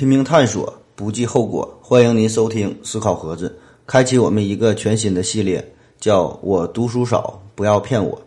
拼命探索，不计后果。欢迎您收听思考盒子，开启我们一个全新的系列，叫我读书少，不要骗我。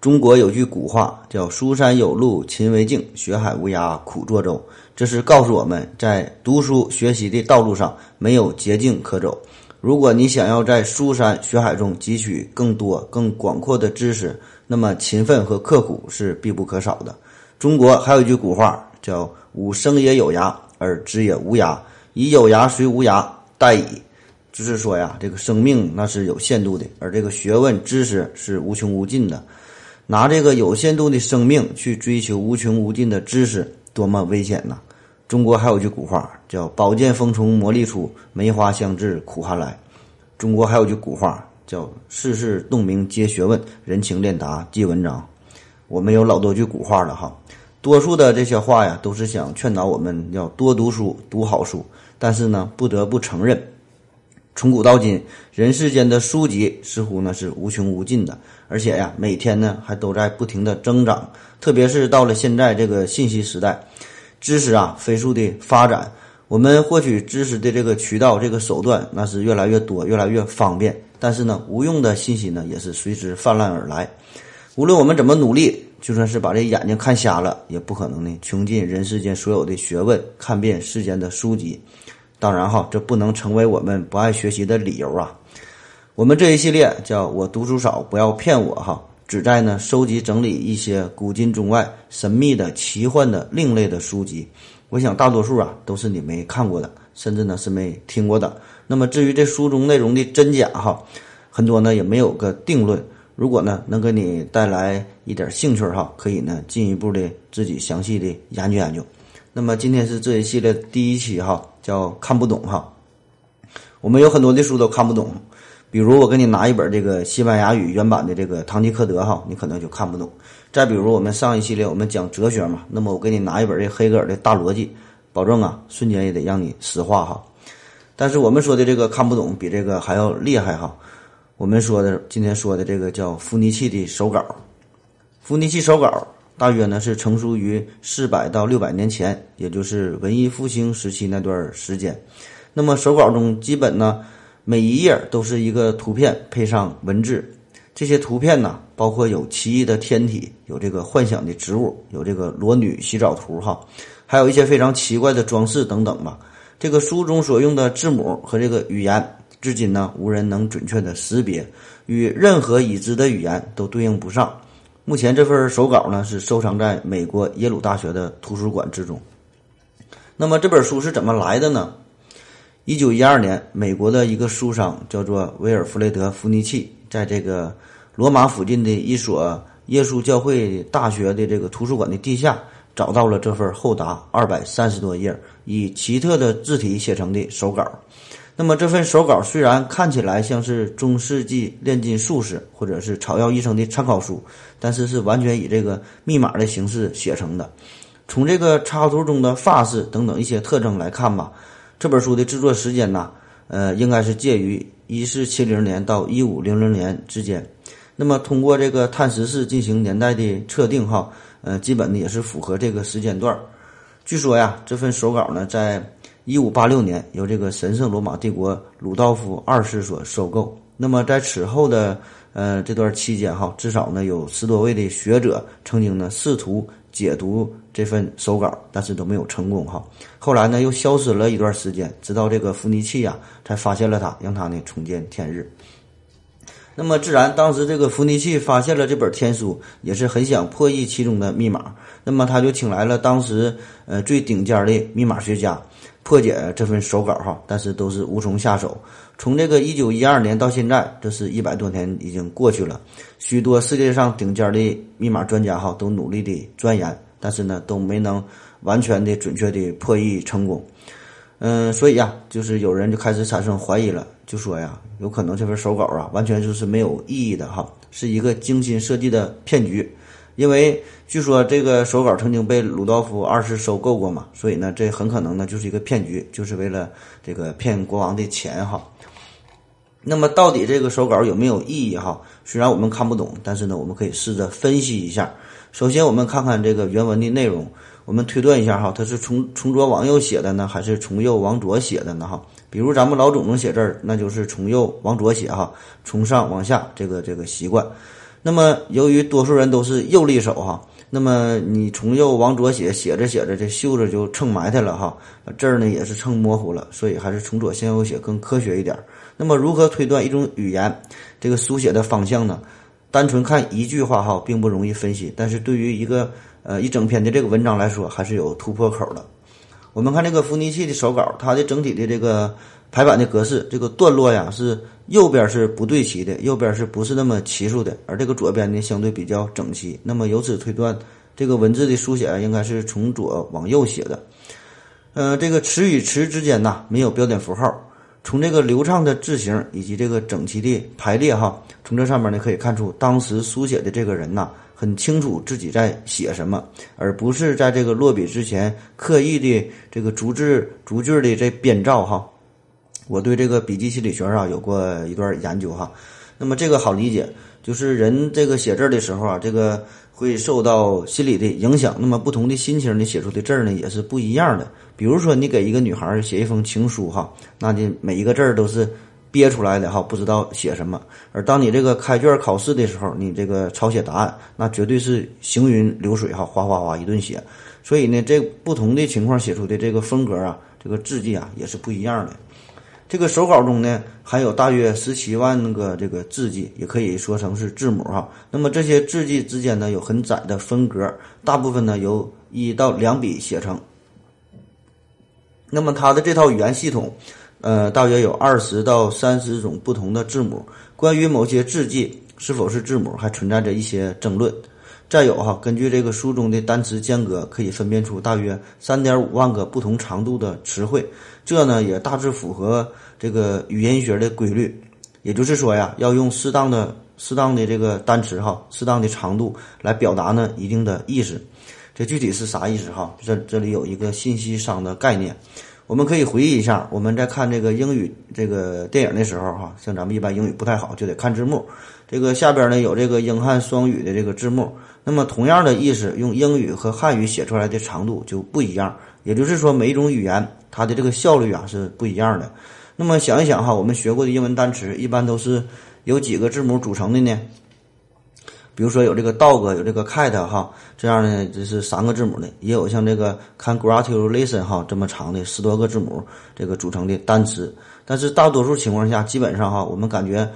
中国有句古话叫“书山有路勤为径，学海无涯苦作舟”，这是告诉我们在读书学习的道路上没有捷径可走。如果你想要在书山学海中汲取更多、更广阔的知识，那么勤奋和刻苦是必不可少的。中国还有一句古话叫“吾生也有涯，而知也无涯。以有涯随无涯，殆矣。”就是说呀，这个生命那是有限度的，而这个学问知识是无穷无尽的。拿这个有限度的生命去追求无穷无尽的知识，多么危险呐！中国还有句古话叫“宝剑锋从磨砺出，梅花香自苦寒来”。中国还有句古话叫“世事洞明皆学问，人情练达即文章”。我们有老多句古话了哈，多数的这些话呀，都是想劝导我们要多读书、读好书。但是呢，不得不承认。从古到今，人世间的书籍似乎呢是无穷无尽的，而且呀，每天呢还都在不停的增长。特别是到了现在这个信息时代，知识啊飞速的发展，我们获取知识的这个渠道、这个手段那是越来越多、越来越方便。但是呢，无用的信息呢也是随之泛滥而来。无论我们怎么努力，就算是把这眼睛看瞎了，也不可能呢穷尽人世间所有的学问，看遍世间的书籍。当然哈，这不能成为我们不爱学习的理由啊！我们这一系列叫我读书少，不要骗我哈，旨在呢收集整理一些古今中外神秘的、奇幻的、另类的书籍。我想大多数啊都是你没看过的，甚至呢是没听过的。那么至于这书中内容的真假哈，很多呢也没有个定论。如果呢能给你带来一点兴趣哈，可以呢进一步的自己详细的研究研究。那么今天是这一系列第一期哈，叫看不懂哈。我们有很多的书都看不懂，比如我给你拿一本这个西班牙语原版的这个《堂吉诃德》哈，你可能就看不懂。再比如我们上一系列我们讲哲学嘛，那么我给你拿一本这黑格尔的大逻辑，保证啊瞬间也得让你石化哈。但是我们说的这个看不懂比这个还要厉害哈。我们说的今天说的这个叫伏尼契的手稿，伏尼契手稿。大约呢是成书于四百到六百年前，也就是文艺复兴时期那段时间。那么手稿中基本呢每一页都是一个图片配上文字。这些图片呢包括有奇异的天体，有这个幻想的植物，有这个裸女洗澡图哈，还有一些非常奇怪的装饰等等吧。这个书中所用的字母和这个语言，至今呢无人能准确的识别，与任何已知的语言都对应不上。目前这份手稿呢是收藏在美国耶鲁大学的图书馆之中。那么这本书是怎么来的呢？一九一二年，美国的一个书商叫做威尔弗雷德·弗尼契，在这个罗马附近的一所耶稣教会大学的这个图书馆的地下，找到了这份厚达二百三十多页、以奇特的字体写成的手稿。那么这份手稿虽然看起来像是中世纪炼金术士或者是草药医生的参考书，但是是完全以这个密码的形式写成的。从这个插图中的发饰等等一些特征来看吧，这本书的制作时间呢，呃，应该是介于一四七零年到一五零零年之间。那么通过这个碳十四进行年代的测定，哈，呃，基本呢也是符合这个时间段。据说呀，这份手稿呢在。一五八六年，由这个神圣罗马帝国鲁道夫二世所收购。那么在此后的呃这段期间，哈，至少呢有十多位的学者曾经呢试图解读这份手稿，但是都没有成功，哈。后来呢又消失了一段时间，直到这个伏尼契呀才发现了它，让他呢重见天日。那么自然，当时这个伏尼契发现了这本天书，也是很想破译其中的密码。那么他就请来了当时呃最顶尖的密码学家。破解这份手稿哈，但是都是无从下手。从这个一九一二年到现在，这是一百多年已经过去了。许多世界上顶尖的密码专家哈都努力的钻研，但是呢都没能完全的准确的破译成功。嗯，所以呀，就是有人就开始产生怀疑了，就说呀，有可能这份手稿啊完全就是没有意义的哈，是一个精心设计的骗局。因为据说这个手稿曾经被鲁道夫二世收购过嘛，所以呢，这很可能呢就是一个骗局，就是为了这个骗国王的钱哈。那么到底这个手稿有没有意义哈？虽然我们看不懂，但是呢，我们可以试着分析一下。首先，我们看看这个原文的内容。我们推断一下哈，它是从从左往右写的呢，还是从右往左写的呢？哈，比如咱们老祖宗写字儿，那就是从右往左写哈，从上往下这个这个习惯。那么由于多数人都是右利手哈，那么你从右往左写，写着写着这袖子就蹭埋汰了哈，字儿呢也是蹭模糊了，所以还是从左向右写更科学一点。那么如何推断一种语言这个书写的方向呢？单纯看一句话哈，并不容易分析，但是对于一个呃一整篇的这个文章来说，还是有突破口的。我们看这个伏尼契的手稿，它的整体的这个排版的格式，这个段落呀是右边是不对齐的，右边是不是那么齐数的？而这个左边呢相对比较整齐。那么由此推断，这个文字的书写应该是从左往右写的。呃，这个词与词之间呐没有标点符号。从这个流畅的字形以及这个整齐的排列哈，从这上面呢可以看出，当时书写的这个人呐，很清楚自己在写什么，而不是在这个落笔之前刻意的这个逐字逐句的在编造哈。我对这个笔记心理学啊有过一段研究哈，那么这个好理解，就是人这个写字的时候啊，这个。会受到心理的影响，那么不同的心情你写出的字呢也是不一样的。比如说你给一个女孩写一封情书哈，那你每一个字儿都是憋出来的哈，不知道写什么。而当你这个开卷考试的时候，你这个抄写答案，那绝对是行云流水哈，哗哗哗一顿写。所以呢，这不同的情况写出的这个风格啊，这个字迹啊也是不一样的。这个手稿中呢，含有大约十七万个这个字迹，也可以说成是字母哈。那么这些字迹之间呢，有很窄的分隔，大部分呢由一到两笔写成。那么它的这套语言系统，呃，大约有二十到三十种不同的字母。关于某些字迹是否是字母，还存在着一些争论。再有哈，根据这个书中的单词间隔，可以分辨出大约三点五万个不同长度的词汇。这呢也大致符合这个语言学的规律，也就是说呀，要用适当的、适当的这个单词哈，适当的长度来表达呢一定的意思。这具体是啥意思哈？这这里有一个信息商的概念，我们可以回忆一下，我们在看这个英语这个电影的时候哈，像咱们一般英语不太好，就得看字幕。这个下边呢有这个英汉双语的这个字幕，那么同样的意思，用英语和汉语写出来的长度就不一样。也就是说，每一种语言它的这个效率啊是不一样的。那么想一想哈，我们学过的英文单词一般都是由几个字母组成的呢？比如说有这个 dog，有这个 cat 哈，这样呢这是三个字母的，也有像这个 congratulation 哈这么长的十多个字母这个组成的单词。但是大多数情况下，基本上哈，我们感觉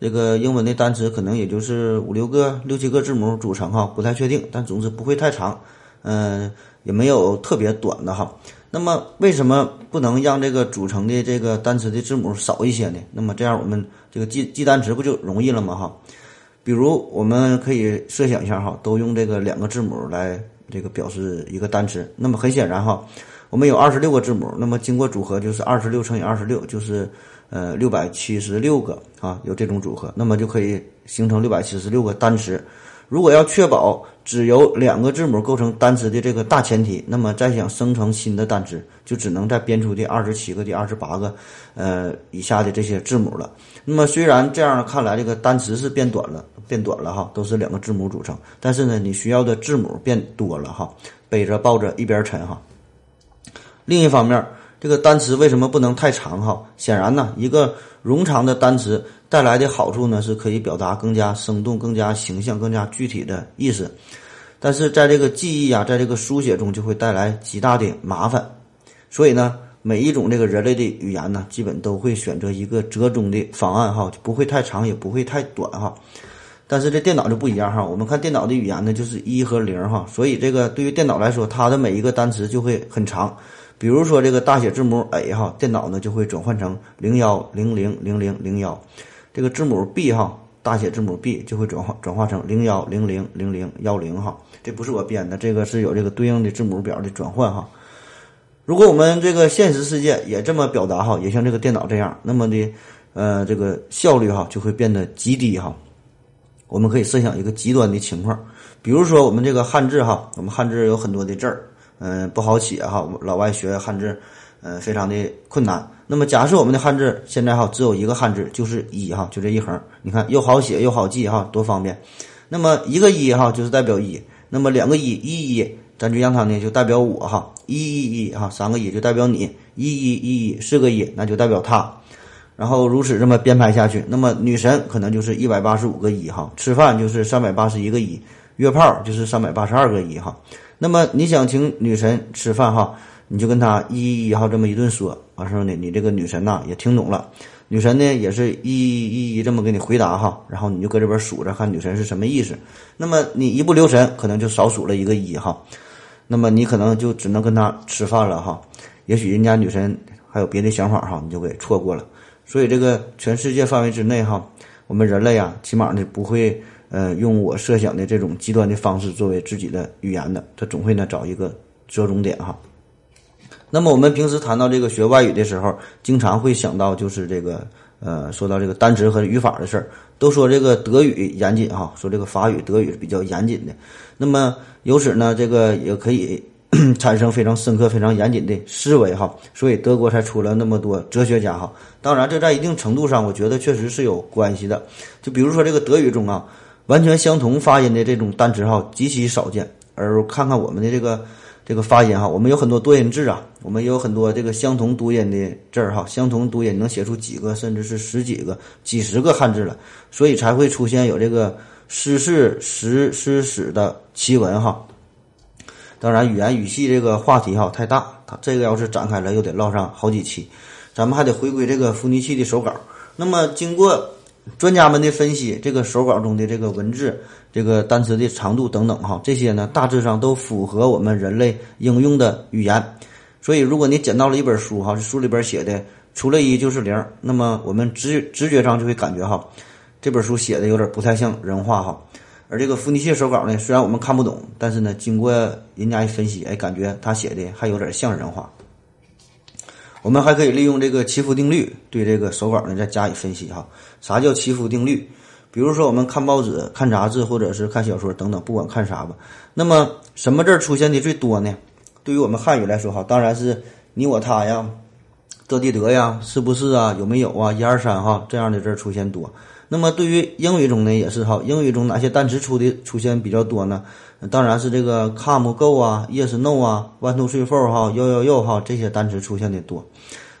这个英文的单词可能也就是五六个、六七个字母组成哈，不太确定，但总之不会太长。嗯。也没有特别短的哈，那么为什么不能让这个组成的这个单词的字母少一些呢？那么这样我们这个记记单词不就容易了吗？哈，比如我们可以设想一下哈，都用这个两个字母来这个表示一个单词。那么很显然哈，我们有二十六个字母，那么经过组合就是二十六乘以二十六，就是呃六百七十六个啊，有这种组合，那么就可以形成六百七十六个单词。如果要确保只由两个字母构成单词的这个大前提，那么再想生成新的单词，就只能再编出的二十七个、的二十八个，呃以下的这些字母了。那么虽然这样看来，这个单词是变短了，变短了哈，都是两个字母组成，但是呢，你需要的字母变多了哈，背着抱着一边沉哈。另一方面，这个单词为什么不能太长哈？显然呢，一个冗长的单词。带来的好处呢，是可以表达更加生动、更加形象、更加具体的意思，但是在这个记忆啊，在这个书写中就会带来极大的麻烦。所以呢，每一种这个人类的语言呢，基本都会选择一个折中的方案哈，不会太长，也不会太短哈。但是这电脑就不一样哈，我们看电脑的语言呢，就是一和零哈，所以这个对于电脑来说，它的每一个单词就会很长。比如说这个大写字母 A 哈，电脑呢就会转换成零幺零零零零零幺。这个字母 B 哈，大写字母 B 就会转化转化成零幺零零零零幺零哈，这不是我编的，这个是有这个对应的字母表的转换哈。如果我们这个现实世界也这么表达哈，也像这个电脑这样，那么的呃这个效率哈就会变得极低哈。我们可以设想一个极端的情况，比如说我们这个汉字哈，我们汉字有很多的字儿，嗯不好写哈，老外学汉字，呃非常的困难。那么假设我们的汉字现在哈只有一个汉字，就是一哈，就这一横，你看又好写又好记哈，多方便。那么一个一哈就是代表一，那么两个一，一一咱就让它呢就代表我哈，一一一哈，三个一就代表你，一一一一四个一那就代表他，然后如此这么编排下去，那么女神可能就是一百八十五个一哈，吃饭就是三百八十一个一，约炮就是三百八十二个一哈。那么你想请女神吃饭哈，你就跟她一一一哈这么一顿说，完事儿呢，你这个女神呐也听懂了。女神呢也是一一一这么给你回答哈，然后你就搁这边数着看女神是什么意思。那么你一不留神，可能就少数了一个一哈。那么你可能就只能跟她吃饭了哈。也许人家女神还有别的想法哈，你就给错过了。所以这个全世界范围之内哈，我们人类啊，起码呢不会呃用我设想的这种极端的方式作为自己的语言的，他总会呢找一个折中点哈。那么我们平时谈到这个学外语的时候，经常会想到就是这个呃，说到这个单词和语法的事儿，都说这个德语严谨哈，说这个法语、德语是比较严谨的。那么由此呢，这个也可以产生非常深刻、非常严谨的思维哈。所以德国才出了那么多哲学家哈。当然，这在一定程度上，我觉得确实是有关系的。就比如说这个德语中啊，完全相同发音的这种单词哈，极其少见。而看看我们的这个。这个发音哈，我们有很多多音字啊，我们也有很多这个相同读音的字儿哈，相同读音能写出几个，甚至是十几个、几十个汉字了，所以才会出现有这个诗是十诗史的奇闻哈。当然，语言语系这个话题哈太大，它这个要是展开了又得唠上好几期，咱们还得回归这个伏尼契的手稿。那么经过。专家们的分析，这个手稿中的这个文字、这个单词的长度等等，哈，这些呢大致上都符合我们人类应用的语言。所以，如果你捡到了一本书，哈，书里边写的除了一就是零，那么我们直直觉上就会感觉，哈，这本书写的有点不太像人话，哈。而这个伏尼契手稿呢，虽然我们看不懂，但是呢，经过人家一分析，哎，感觉他写的还有点像人话。我们还可以利用这个祈福定律对这个手稿呢再加以分析哈。啥叫祈福定律？比如说我们看报纸、看杂志或者是看小说等等，不管看啥吧。那么什么字出现的最多呢？对于我们汉语来说哈，当然是你我他呀、得地得呀、是不是啊、有没有啊、一二三哈这样的字出现多。那么对于英语中呢也是哈，英语中哪些单词出的出现比较多呢？当然是这个 come go 啊，yes no 啊，one two three four 哈，yo yo yo 哈，这些单词出现的多。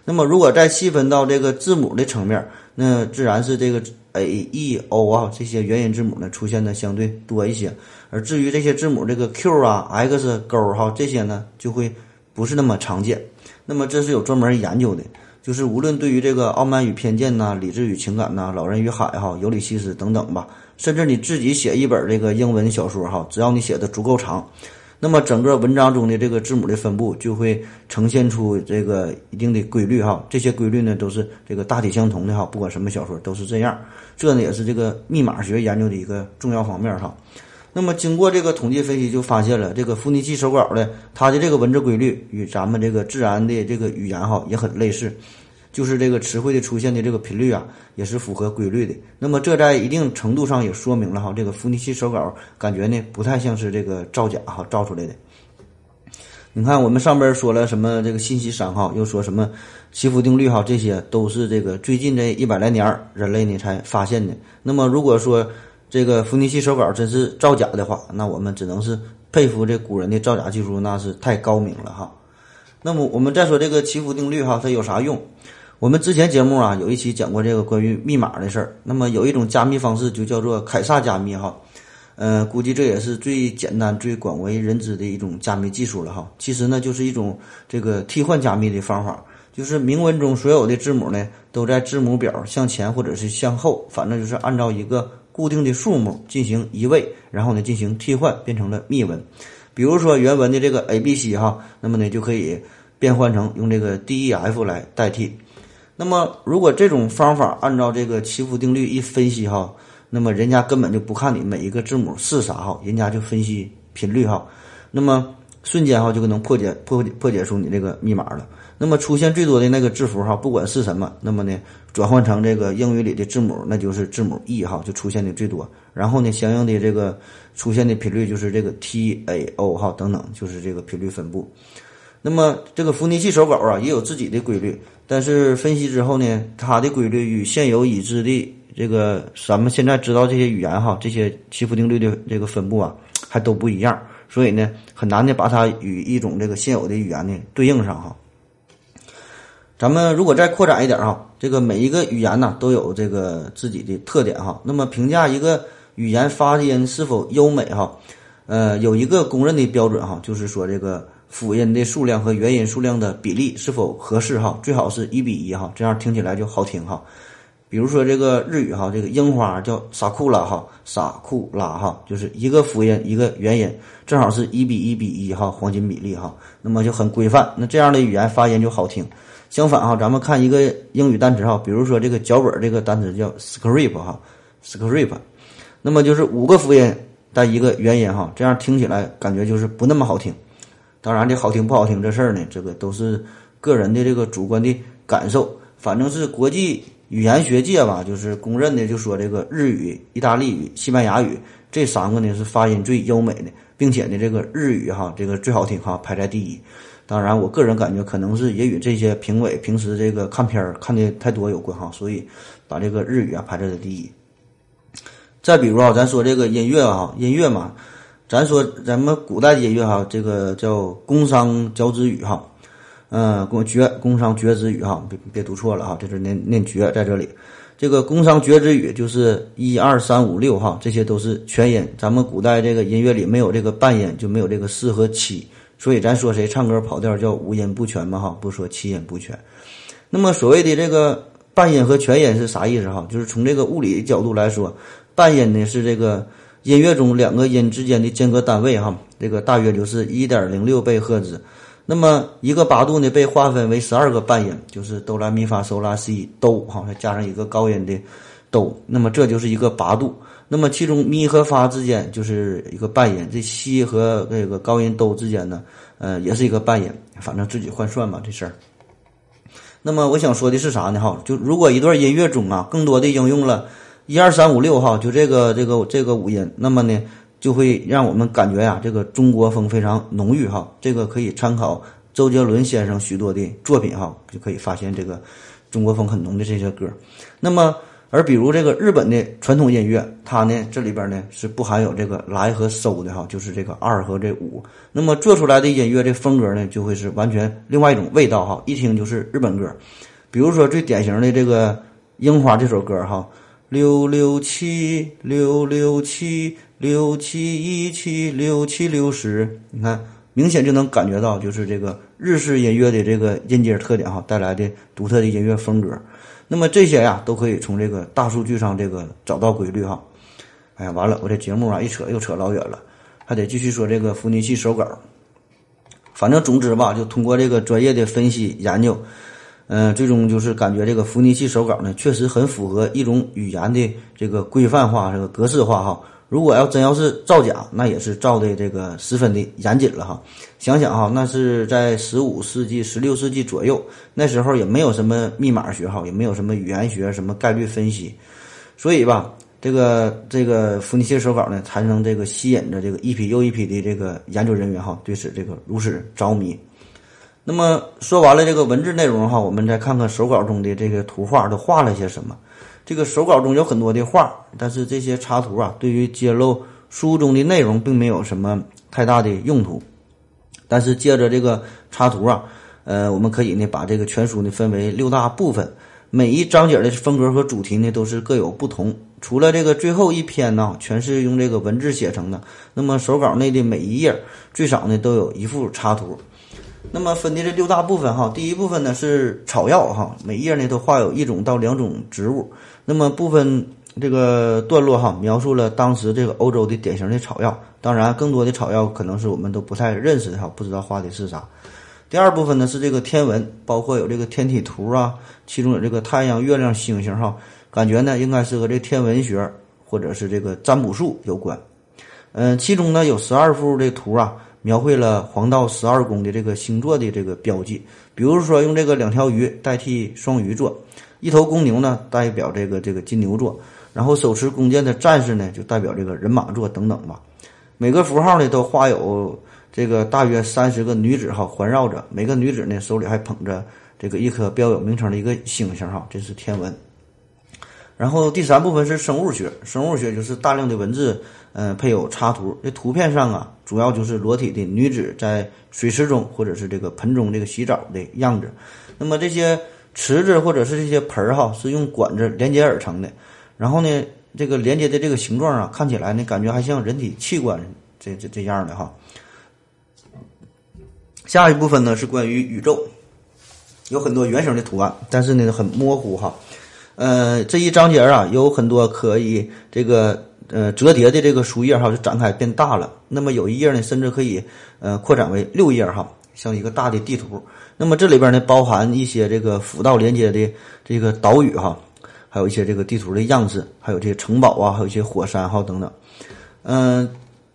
那么如果再细分到这个字母的层面，那自然是这个 a e o 啊这些元音字母呢出现的相对多一些。而至于这些字母这个 q 啊 x 勾哈这些呢就会不是那么常见。那么这是有专门研究的，就是无论对于这个傲慢与偏见呐、理智与情感呐、老人与海哈、尤里西斯等等吧。甚至你自己写一本这个英文小说哈，只要你写的足够长，那么整个文章中的这个字母的分布就会呈现出这个一定的规律哈。这些规律呢都是这个大体相同的哈，不管什么小说都是这样。这呢也是这个密码学研究的一个重要方面哈。那么经过这个统计分析，就发现了这个伏尼契手稿的它的这个文字规律与咱们这个自然的这个语言哈也很类似。就是这个词汇的出现的这个频率啊，也是符合规律的。那么这在一定程度上也说明了哈，这个伏尼契手稿感觉呢不太像是这个造假哈造出来的。你看我们上边说了什么这个信息三号，又说什么祈福定律哈，这些都是这个最近这一百来年人类呢才发现的。那么如果说这个伏尼契手稿真是造假的话，那我们只能是佩服这古人的造假技术，那是太高明了哈。那么我们再说这个祈福定律哈，它有啥用？我们之前节目啊有一期讲过这个关于密码的事儿。那么有一种加密方式就叫做凯撒加密哈，呃，估计这也是最简单、最广为人知的一种加密技术了哈。其实呢，就是一种这个替换加密的方法，就是明文中所有的字母呢都在字母表向前或者是向后，反正就是按照一个固定的数目进行移位，然后呢进行替换，变成了密文。比如说原文的这个 A B C 哈，那么呢就可以变换成用这个 D E F 来代替。那么，如果这种方法按照这个祈福定律一分析哈，那么人家根本就不看你每一个字母是啥哈，人家就分析频率哈，那么瞬间哈就能破解破破解出你这个密码了。那么出现最多的那个字符哈，不管是什么，那么呢转换成这个英语里的字母，那就是字母 E 哈，就出现的最多。然后呢，相应的这个出现的频率就是这个 T A O 哈等等，就是这个频率分布。那么这个伏尼契手稿啊，也有自己的规律。但是分析之后呢，它的规律与现有已知的这个咱们现在知道这些语言哈，这些祈福定律的这个分布啊，还都不一样。所以呢，很难的把它与一种这个现有的语言呢对应上哈。咱们如果再扩展一点哈，这个每一个语言呢都有这个自己的特点哈。那么评价一个语言发音是否优美哈，呃，有一个公认的标准哈，就是说这个辅音的数量和元音数量的比例是否合适哈，最好是一比一哈，这样听起来就好听哈。比如说这个日语哈，这个樱花叫萨库拉哈，萨库拉哈，就是一个辅音一个元音，正好是一比一比一哈，黄金比例哈，那么就很规范。那这样的语言发音就好听。相反哈，咱们看一个英语单词哈，比如说这个脚本这个单词叫 script 哈，script，那么就是五个辅音带一个元音哈，这样听起来感觉就是不那么好听。当然这好听不好听这事儿呢，这个都是个人的这个主观的感受，反正是国际。语言学界吧，就是公认的，就说这个日语、意大利语、西班牙语这三个呢是发音最优美的，并且呢，这个日语哈，这个最好听哈，排在第一。当然，我个人感觉可能是也与这些评委平时这个看片儿看的太多有关哈，所以把这个日语啊排在了第一。再比如啊，咱说这个音乐啊，音乐嘛，咱说咱们古代音乐哈，这个叫宫商角徵羽哈。嗯，工绝工商绝之语哈，别别读错了哈，这是念念绝在这里。这个工商绝之语就是一二三五六哈，这些都是全音。咱们古代这个音乐里没有这个半音，就没有这个四和七，所以咱说谁唱歌跑调叫五音不全嘛哈，不说七音不全。那么所谓的这个半音和全音是啥意思哈？就是从这个物理角度来说，半音呢是这个音乐中两个音之间的间隔单位哈，这个大约就是一点零六倍赫兹。那么一个八度呢，被划分为十二个半音，就是哆来咪发嗦拉西哆，哈，再加上一个高音的哆，那么这就是一个八度。那么其中咪和发之间就是一个半音，这西和这个高音哆之间呢，呃，也是一个半音。反正自己换算吧，这事儿。那么我想说的是啥呢？哈，就如果一段音乐中啊，更多的应用了一二三五六哈，就这个这个这个五音，那么呢？就会让我们感觉呀，这个中国风非常浓郁哈。这个可以参考周杰伦先生许多的作品哈，就可以发现这个中国风很浓的这些歌。那么，而比如这个日本的传统音乐，它呢这里边呢是不含有这个来和收的哈，就是这个二和这五。那么做出来的音乐这风格呢，就会是完全另外一种味道哈，一听就是日本歌。比如说最典型的这个《樱花》这首歌哈，六六七六六七。六七一七六七六十，你看，明显就能感觉到，就是这个日式音乐的这个音阶特点哈，带来的独特的音乐风格。那么这些呀，都可以从这个大数据上这个找到规律哈。哎呀，完了，我这节目啊一扯又扯老远了，还得继续说这个伏尼器手稿。反正总之吧，就通过这个专业的分析研究，嗯，最终就是感觉这个伏尼契手稿呢，确实很符合一种语言的这个规范化、这个格式化哈。如果要真要是造假，那也是造的这个十分的严谨了哈。想想哈，那是在十五世纪、十六世纪左右，那时候也没有什么密码学哈，也没有什么语言学、什么概率分析，所以吧，这个这个伏尼契手稿呢，才能这个吸引着这个一批又一批的这个研究人员哈，对此这个如此着迷。那么说完了这个文字内容哈，我们再看看手稿中的这个图画都画了些什么。这个手稿中有很多的画，但是这些插图啊，对于揭露书中的内容并没有什么太大的用途。但是借着这个插图啊，呃，我们可以呢把这个全书呢分为六大部分，每一章节的风格和主题呢都是各有不同。除了这个最后一篇呢，全是用这个文字写成的。那么手稿内的每一页最少呢都有一幅插图。那么分的这六大部分哈，第一部分呢是草药哈，每页呢都画有一种到两种植物。那么部分这个段落哈，描述了当时这个欧洲的典型的草药，当然更多的草药可能是我们都不太认识的哈，不知道画的是啥。第二部分呢是这个天文，包括有这个天体图啊，其中有这个太阳、月亮、星星哈，感觉呢应该是和这天文学或者是这个占卜术有关。嗯，其中呢有十二幅这图啊，描绘了黄道十二宫的这个星座的这个标记，比如说用这个两条鱼代替双鱼座。一头公牛呢，代表这个这个金牛座，然后手持弓箭的战士呢，就代表这个人马座等等吧。每个符号呢，都画有这个大约三十个女子哈环绕着，每个女子呢手里还捧着这个一颗标有名称的一个星星哈，这是天文。然后第三部分是生物学，生物学就是大量的文字，嗯，配有插图。这图片上啊，主要就是裸体的女子在水池中或者是这个盆中这个洗澡的样子。那么这些池子或者是这些盆儿哈，是用管子连接而成的。然后呢，这个连接的这个形状啊，看起来呢，感觉还像人体器官这这这样的哈。下一部分呢是关于宇宙，有很多原生的图案，但是呢很模糊哈。呃，这一章节啊有很多可以这个呃折叠的这个书页哈，就展开变大了。那么有一页呢，甚至可以呃扩展为六页哈，像一个大的地图。那么这里边呢包含一些这个辅道连接的这个岛屿哈。还有一些这个地图的样子，还有这些城堡啊，还有一些火山哈等等。嗯，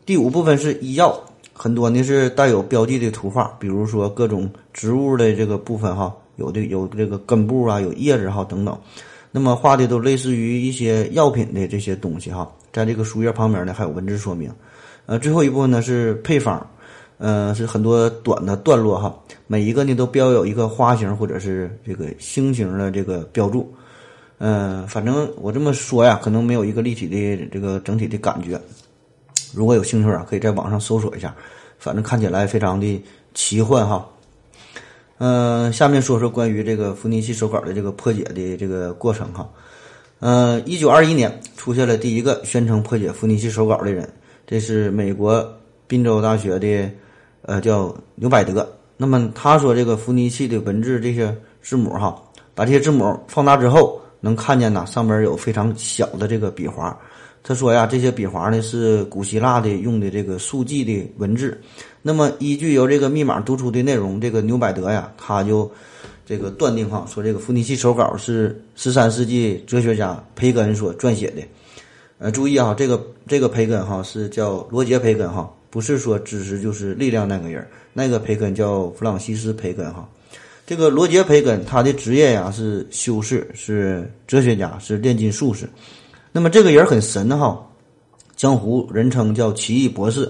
第五部分是医药，很多呢是带有标记的图画，比如说各种植物的这个部分哈，有的有这个根部啊，有叶子哈等等。那么画的都类似于一些药品的这些东西哈，在这个书页旁边呢还有文字说明。呃，最后一部分呢是配方，呃，是很多短的段落哈，每一个呢都标有一个花形或者是这个星形的这个标注。嗯，反正我这么说呀，可能没有一个立体的这个整体的感觉。如果有兴趣啊，可以在网上搜索一下。反正看起来非常的奇幻哈。嗯，下面说说关于这个福尼契手稿的这个破解的这个过程哈。嗯，一九二一年出现了第一个宣称破解福尼契手稿的人，这是美国宾州大学的呃叫牛百德。那么他说这个福尼契的文字这些字母哈，把这些字母放大之后。能看见呐，上面有非常小的这个笔划。他说呀，这些笔划呢是古希腊的用的这个速记的文字。那么依据由这个密码读出的内容，这个牛百德呀，他就这个断定哈，说这个伏尼契手稿是十三世纪哲学家培根所撰写的。呃，注意啊，这个这个培根哈是叫罗杰培根哈，不是说知识就是力量那个人，那个培根叫弗朗西斯培根哈。这个罗杰·培根，他的职业呀是修士，是哲学家，是炼金术士。那么这个人很神哈，江湖人称叫奇异博士。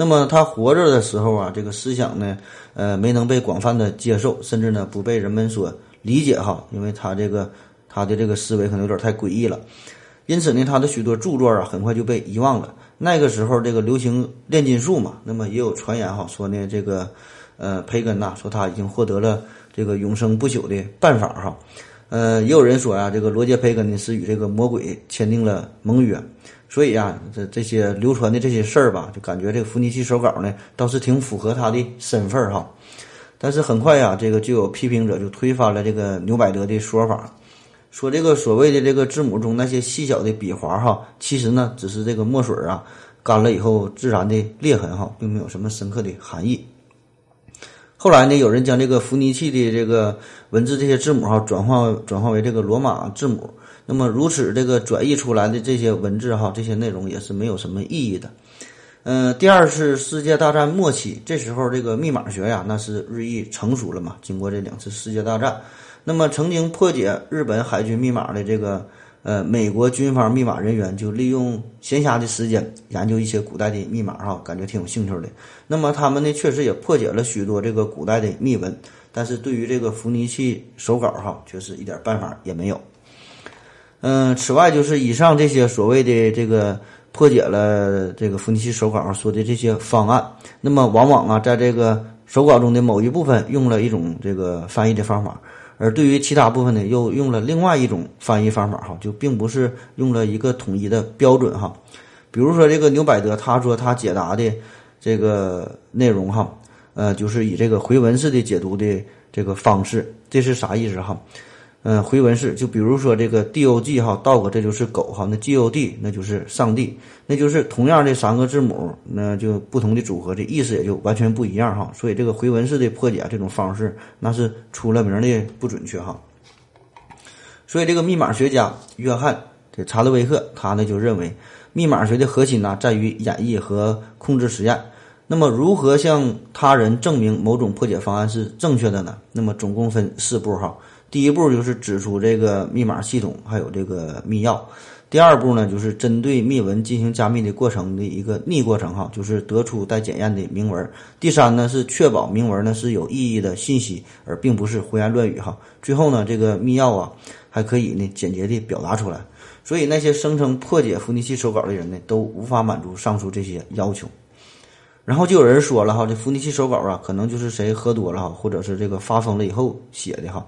那么他活着的时候啊，这个思想呢，呃，没能被广泛的接受，甚至呢不被人们所理解哈，因为他这个他的这个思维可能有点太诡异了。因此呢，他的许多著作啊，很快就被遗忘了。那个时候这个流行炼金术嘛，那么也有传言哈，说呢这个呃培根呐，说他已经获得了。这个永生不朽的办法哈，呃，也有人说呀，这个罗杰·培根呢是与这个魔鬼签订了盟约，所以啊，这这些流传的这些事儿吧，就感觉这个伏尼契手稿呢倒是挺符合他的身份哈。但是很快呀，这个就有批评者就推翻了这个牛百德的说法，说这个所谓的这个字母中那些细小的笔划哈，其实呢只是这个墨水啊干了以后自然的裂痕哈，并没有什么深刻的含义。后来呢，有人将这个伏尼契的这个文字这些字母哈转换转换为这个罗马字母，那么如此这个转译出来的这些文字哈，这些内容也是没有什么意义的。嗯，第二次世界大战末期，这时候这个密码学呀，那是日益成熟了嘛。经过这两次世界大战，那么曾经破解日本海军密码的这个。呃，美国军方密码人员就利用闲暇的时间研究一些古代的密码，哈，感觉挺有兴趣的。那么他们呢，确实也破解了许多这个古代的密文，但是对于这个伏尼契手稿，哈，却是一点办法也没有。嗯，此外就是以上这些所谓的这个破解了这个伏尼契手稿上说的这些方案，那么往往啊，在这个手稿中的某一部分用了一种这个翻译的方法。而对于其他部分呢，又用了另外一种翻译方法哈，就并不是用了一个统一的标准哈。比如说这个牛百德，他说他解答的这个内容哈，呃，就是以这个回文式的解读的这个方式，这是啥意思哈？嗯，回文式就比如说这个 D O G 哈，dog 这就是狗哈，那 G O D 那就是上帝，那就是同样这三个字母，那就不同的组合，这意思也就完全不一样哈。所以这个回文式的破解这种方式，那是出了名的不准确哈。所以这个密码学家约翰这查德威克他呢就认为，密码学的核心呢在于演绎和控制实验。那么如何向他人证明某种破解方案是正确的呢？那么总共分四步哈。第一步就是指出这个密码系统还有这个密钥，第二步呢就是针对密文进行加密的过程的一个逆过程哈，就是得出待检验的明文。第三呢是确保明文呢是有意义的信息，而并不是胡言乱语哈。最后呢这个密钥啊，还可以呢简洁地表达出来。所以那些声称破解伏尼契手稿的人呢，都无法满足上述这些要求。然后就有人说了哈，这伏尼契手稿啊，可能就是谁喝多了哈，或者是这个发疯了以后写的哈。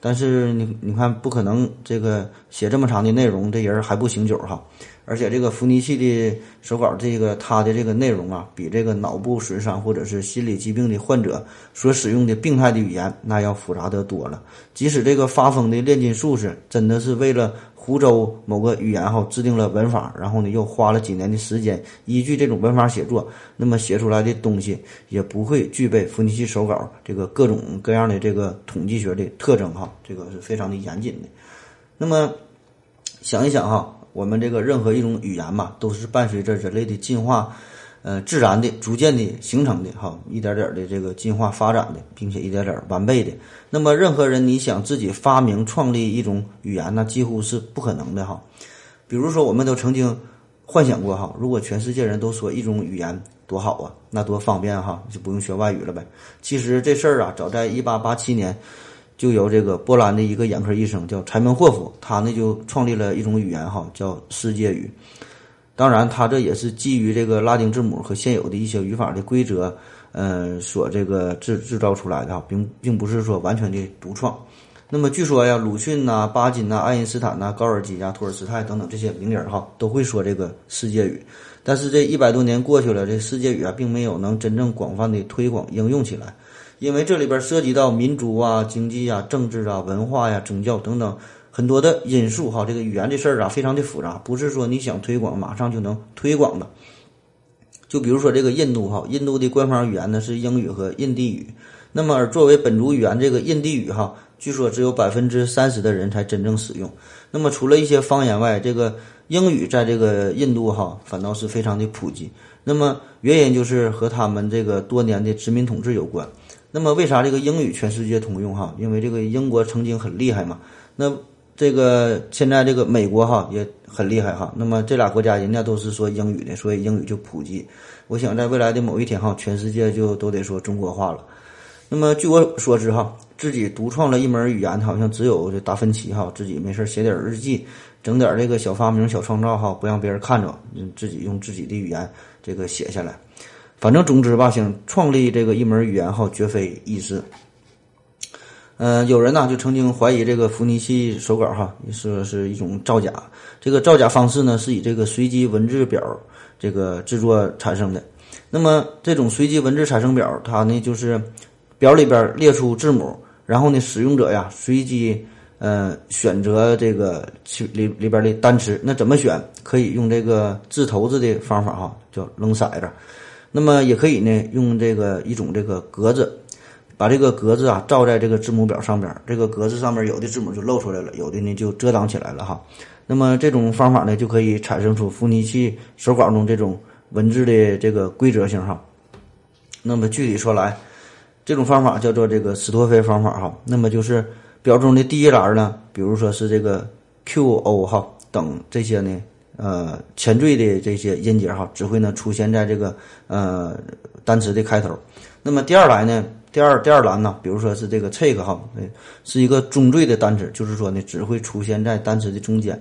但是你你看，不可能这个写这么长的内容，这人还不醒酒哈。而且这个伏尼契的手稿，这个他的这个内容啊，比这个脑部损伤或者是心理疾病的患者所使用的病态的语言那要复杂得多了。即使这个发疯的炼金术士真的是为了湖州某个语言哈制定了文法，然后呢又花了几年的时间依据这种文法写作，那么写出来的东西也不会具备伏尼契手稿这个各种各样的这个统计学的特征哈，这个是非常的严谨的。那么想一想哈。我们这个任何一种语言嘛，都是伴随着人类的进化，呃，自然的、逐渐的形成的，哈，一点点的这个进化发展的，并且一点点完备的。那么，任何人你想自己发明创立一种语言，那几乎是不可能的，哈。比如说，我们都曾经幻想过，哈，如果全世界人都说一种语言，多好啊，那多方便哈，就不用学外语了呗。其实这事儿啊，早在一八八七年。就由这个波兰的一个眼科医生叫柴门霍夫，他呢就创立了一种语言哈，叫世界语。当然，他这也是基于这个拉丁字母和现有的一些语法的规则，嗯，所这个制制造出来的哈，并并不是说完全的独创。那么据说呀，鲁迅呐、巴金呐、爱因斯坦呐、高尔基呀、托尔斯泰等等这些名人哈，都会说这个世界语。但是这一百多年过去了，这世界语啊，并没有能真正广泛的推广应用起来。因为这里边涉及到民族啊、经济啊、政治啊、文化呀、宗教等等很多的因素哈，这个语言这事儿啊非常的复杂，不是说你想推广马上就能推广的。就比如说这个印度哈，印度的官方语言呢是英语和印地语，那么而作为本族语言这个印地语哈，据说只有百分之三十的人才真正使用。那么除了一些方言外，这个英语在这个印度哈反倒是非常的普及。那么原因就是和他们这个多年的殖民统治有关。那么为啥这个英语全世界通用哈？因为这个英国曾经很厉害嘛。那这个现在这个美国哈也很厉害哈。那么这俩国家人家都是说英语的，所以英语就普及。我想在未来的某一天哈，全世界就都得说中国话了。那么据我所知哈，自己独创了一门语言，好像只有这达芬奇哈，自己没事写点日记，整点这个小发明、小创造哈，不让别人看着，自己用自己的语言这个写下来。反正总之吧，想创立这个一门语言哈，绝非易事。嗯，有人呢就曾经怀疑这个伏尼契手稿哈，说是一种造假。这个造假方式呢，是以这个随机文字表这个制作产生的。那么这种随机文字产生表，它呢就是表里边列出字母，然后呢使用者呀随机呃选择这个里里边的单词。那怎么选？可以用这个掷骰子的方法哈，叫扔骰子。那么也可以呢，用这个一种这个格子，把这个格子啊照在这个字母表上边，这个格子上面有的字母就露出来了，有的呢就遮挡起来了哈。那么这种方法呢，就可以产生出伏尼契手稿中这种文字的这个规则性哈。那么具体说来，这种方法叫做这个斯托菲方法哈。那么就是表中的第一栏呢，比如说是这个 Q、O 哈等这些呢。呃，前缀的这些音节哈，只会呢出现在这个呃单词的开头。那么第二栏呢，第二第二栏呢，比如说是这个 take 哈，是一个中缀的单词，就是说呢只会出现在单词的中间。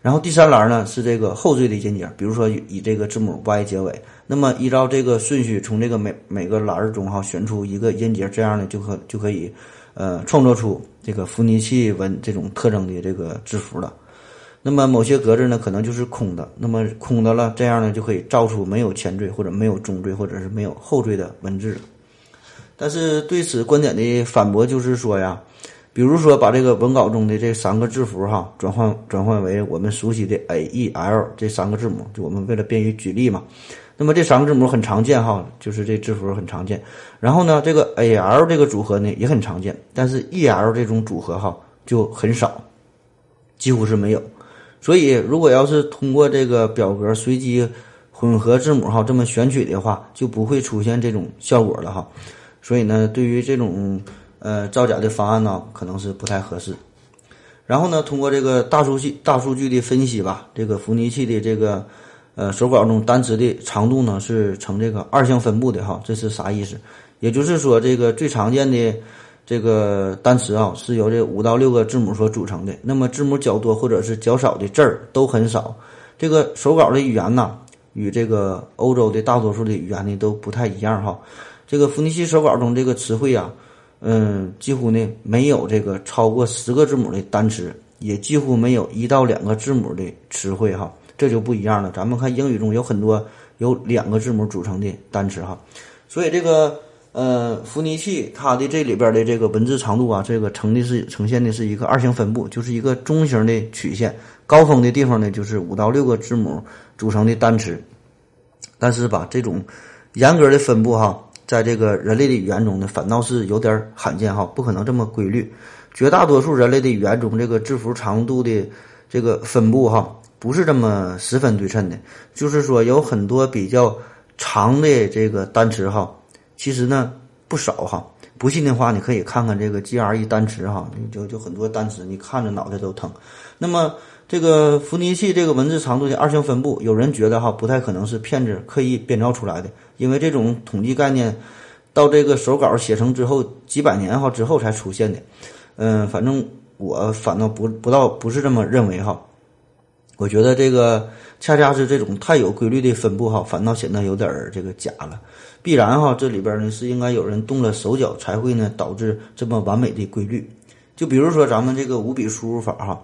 然后第三栏呢是这个后缀的音节，比如说以这个字母 y 结尾。那么依照这个顺序，从这个每每个栏中哈选出一个音节，这样呢就可就可以呃创作出这个伏尼契文这种特征的这个字符了。那么某些格子呢，可能就是空的。那么空的了，这样呢就可以造出没有前缀或者没有中缀或者是没有后缀的文字。但是对此观点的反驳就是说呀，比如说把这个文稿中的这三个字符哈转换转换为我们熟悉的 A E L 这三个字母，就我们为了便于举例嘛。那么这三个字母很常见哈，就是这字符很常见。然后呢，这个 A L 这个组合呢也很常见，但是 E L 这种组合哈就很少，几乎是没有。所以，如果要是通过这个表格随机混合字母哈这么选取的话，就不会出现这种效果了哈。所以呢，对于这种呃造假的方案呢，可能是不太合适。然后呢，通过这个大数据大数据的分析吧，这个伏尼契的这个呃手稿中单词的长度呢是呈这个二项分布的哈，这是啥意思？也就是说，这个最常见的这个单词啊是由这五到六个字母所组成的。那么字母较多或者是较少的字儿都很少。这个手稿的语言呢，与这个欧洲的大多数的语言呢都不太一样哈。这个伏尼西手稿中这个词汇啊，嗯，几乎呢没有这个超过十个字母的单词，也几乎没有一到两个字母的词汇哈。这就不一样了。咱们看英语中有很多由两个字母组成的单词哈，所以这个。呃，伏尼契它的这里边的这个文字长度啊，这个呈的是呈现的是一个二型分布，就是一个中型的曲线。高峰的地方呢，就是五到六个字母组成的单词。但是吧，这种严格的分布哈，在这个人类的语言中呢，反倒是有点罕见哈，不可能这么规律。绝大多数人类的语言中，这个字符长度的这个分布哈，不是这么十分对称的。就是说，有很多比较长的这个单词哈。其实呢不少哈，不信的话你可以看看这个 GRE 单词哈，就就很多单词，你看着脑袋都疼。那么这个伏尼契这个文字长度的二项分布，有人觉得哈不太可能是骗子刻意编造出来的，因为这种统计概念到这个手稿写成之后几百年哈之后才出现的。嗯，反正我反倒不不到不是这么认为哈，我觉得这个恰恰是这种太有规律的分布哈，反倒显得有点儿这个假了。必然哈，这里边呢是应该有人动了手脚，才会呢导致这么完美的规律。就比如说咱们这个五笔输入法哈，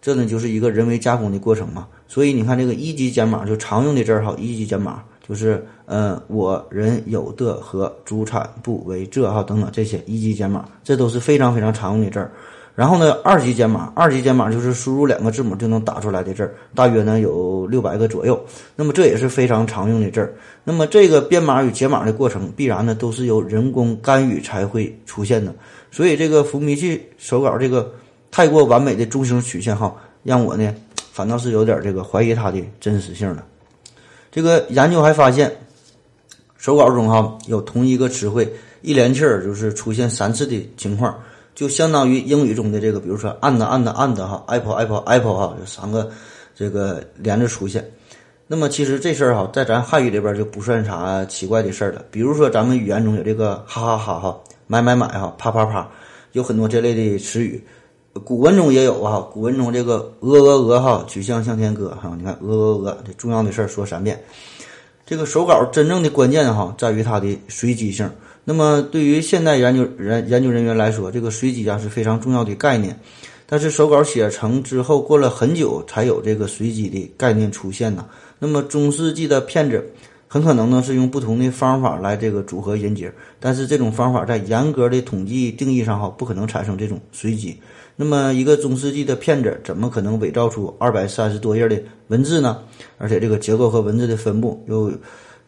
这呢就是一个人为加工的过程嘛。所以你看这个一级减码就常用的字儿哈，一级减码就是嗯我人有的和主产部为这哈等等这些一级减码，这都是非常非常常用的字儿。然后呢，二级解码，二级解码就是输入两个字母就能打出来的字儿，大约呢有六百个左右。那么这也是非常常用的字儿。那么这个编码与解码的过程，必然呢都是由人工干预才会出现的。所以这个伏尼契手稿这个太过完美的中型曲线哈，让我呢反倒是有点这个怀疑它的真实性了。这个研究还发现，手稿中哈有同一个词汇一连气儿就是出现三次的情况。就相当于英语中的这个，比如说 and and and 哈，apple apple apple 哈，这三个这个连着出现。那么其实这事儿哈，在咱汉语里边就不算啥奇怪的事儿了。比如说咱们语言中有这个哈哈哈哈，买买买哈，啪啪啪，有很多这类的词语。古文中也有哈，古文中这个鹅鹅鹅哈，曲项向天歌哈，你看鹅鹅鹅，这重要的事儿说三遍。这个手稿真正的关键哈，在于它的随机性。那么，对于现代研究人研究人员来说，这个随机啊是非常重要的概念。但是手稿写成之后，过了很久才有这个随机的概念出现呢。那么中世纪的骗子很可能呢是用不同的方法来这个组合音节，但是这种方法在严格的统计定义上哈不可能产生这种随机。那么一个中世纪的骗子怎么可能伪造出二百三十多页的文字呢？而且这个结构和文字的分布又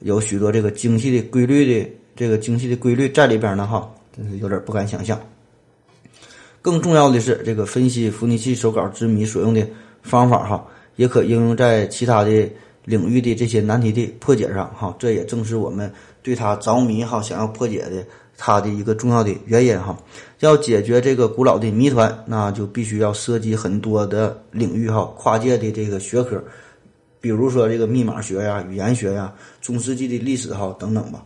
有许多这个精细的规律的。这个精细的规律在里边呢，哈，真是有点不敢想象。更重要的是，这个分析伏尼契手稿之谜所用的方法，哈，也可应用在其他的领域的这些难题的破解上，哈。这也正是我们对它着迷，哈，想要破解的它的一个重要的原因，哈。要解决这个古老的谜团，那就必须要涉及很多的领域，哈，跨界的这个学科，比如说这个密码学呀、语言学呀、中世纪的历史，哈，等等吧。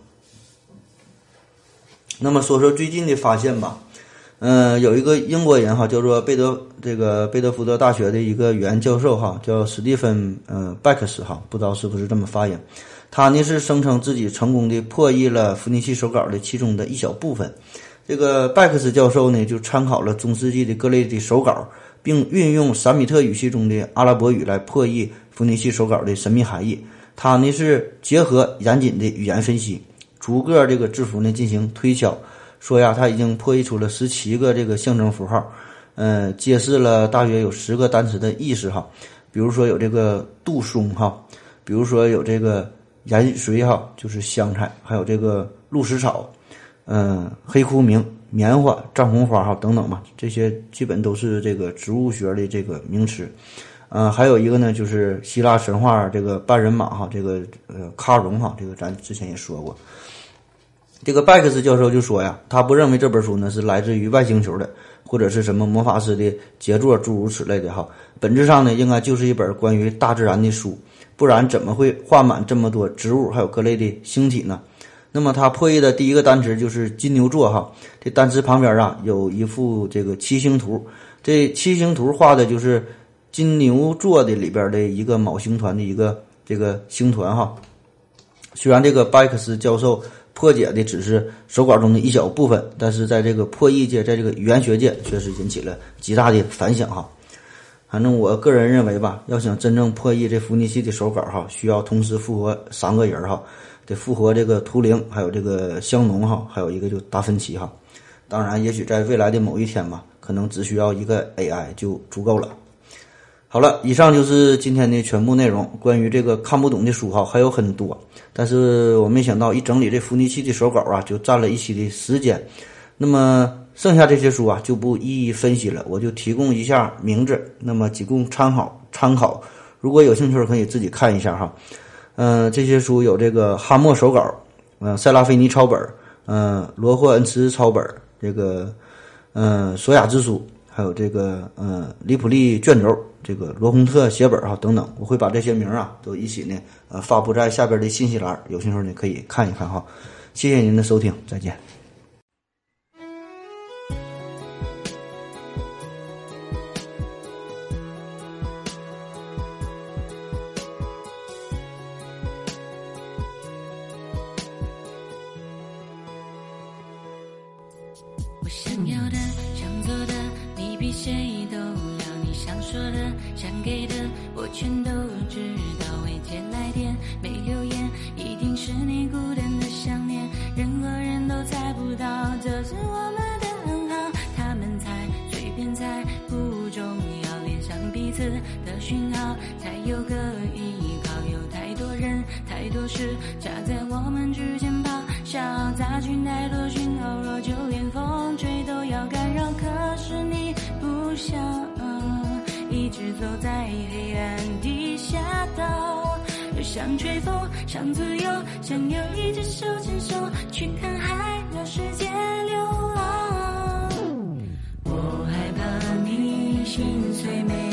那么说说最近的发现吧，嗯，有一个英国人哈，叫做贝德这个贝德福德大学的一个语言教授哈，叫史蒂芬嗯拜克斯哈，不知道是不是这么发音。他呢是声称自己成功的破译了伏尼契手稿的其中的一小部分。这个拜克斯教授呢就参考了中世纪的各类的手稿，并运用闪米特语系中的阿拉伯语来破译伏尼契手稿的神秘含义。他呢是结合严谨的语言分析。逐个这个字符呢进行推敲，说呀，他已经破译出了十七个这个象征符号，嗯，揭示了大约有十个单词的意思哈。比如说有这个杜松哈，比如说有这个盐水哈，就是香菜，还有这个鹿食草，嗯，黑枯明、棉花、藏红花哈等等吧，这些基本都是这个植物学的这个名词。嗯，还有一个呢，就是希腊神话这个半人马哈，这个呃卡戎哈，这个咱之前也说过。这个拜克斯教授就说呀，他不认为这本书呢是来自于外星球的，或者是什么魔法师的杰作，诸如此类的哈。本质上呢，应该就是一本关于大自然的书，不然怎么会画满这么多植物，还有各类的星体呢？那么他破译的第一个单词就是金牛座哈，这单词旁边啊有一幅这个七星图，这七星图画的就是金牛座的里边的一个昴星团的一个这个星团哈。虽然这个拜克斯教授破解的只是手稿中的一小部分，但是在这个破译界，在这个语言学界确实引起了极大的反响哈。反正我个人认为吧，要想真正破译这伏尼契的手稿哈，需要同时复活三个人哈。得复活这个图灵，还有这个香农哈，还有一个就达芬奇哈。当然，也许在未来的某一天吧，可能只需要一个 AI 就足够了。好了，以上就是今天的全部内容。关于这个看不懂的书哈，还有很多，但是我没想到一整理这伏尼契的手稿啊，就占了一期的时间。那么剩下这些书啊，就不一一分析了，我就提供一下名字，那么仅供参考参考。如果有兴趣，可以自己看一下哈。嗯，这些书有这个哈默手稿，嗯，塞拉菲尼抄本，嗯，罗霍恩茨抄本，这个，嗯，索雅之书，还有这个，嗯，里普利卷轴，这个罗洪特写本啊等等，我会把这些名啊都一起呢，呃，发布在下边的信息栏，有兴趣呢可以看一看哈。谢谢您的收听，再见。走在黑暗地下道，又想吹风，想自由，想有一只手牵手去看海，绕世界流浪。我害怕你心碎没。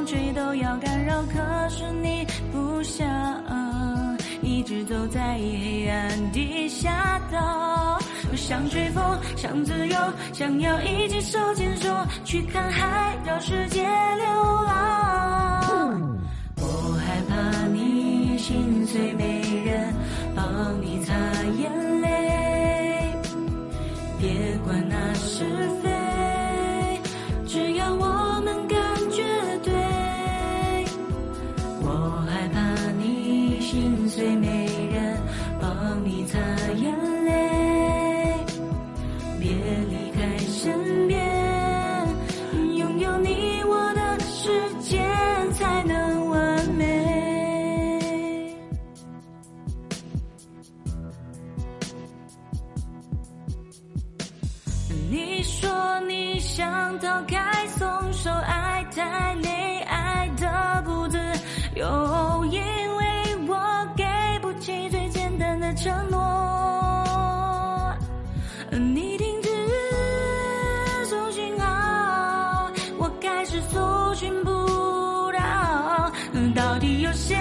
风吹都要干扰，可是你不想一直走在黑暗地下道。想吹风，想自由，想要一起手牵手去看海，绕世界流浪。我害怕你心碎，没人帮你擦眼泪，别管那是。该松手，爱太累，爱的不自由，因为我给不起最简单的承诺。你停止送讯号，我开始搜寻不到，到底有谁？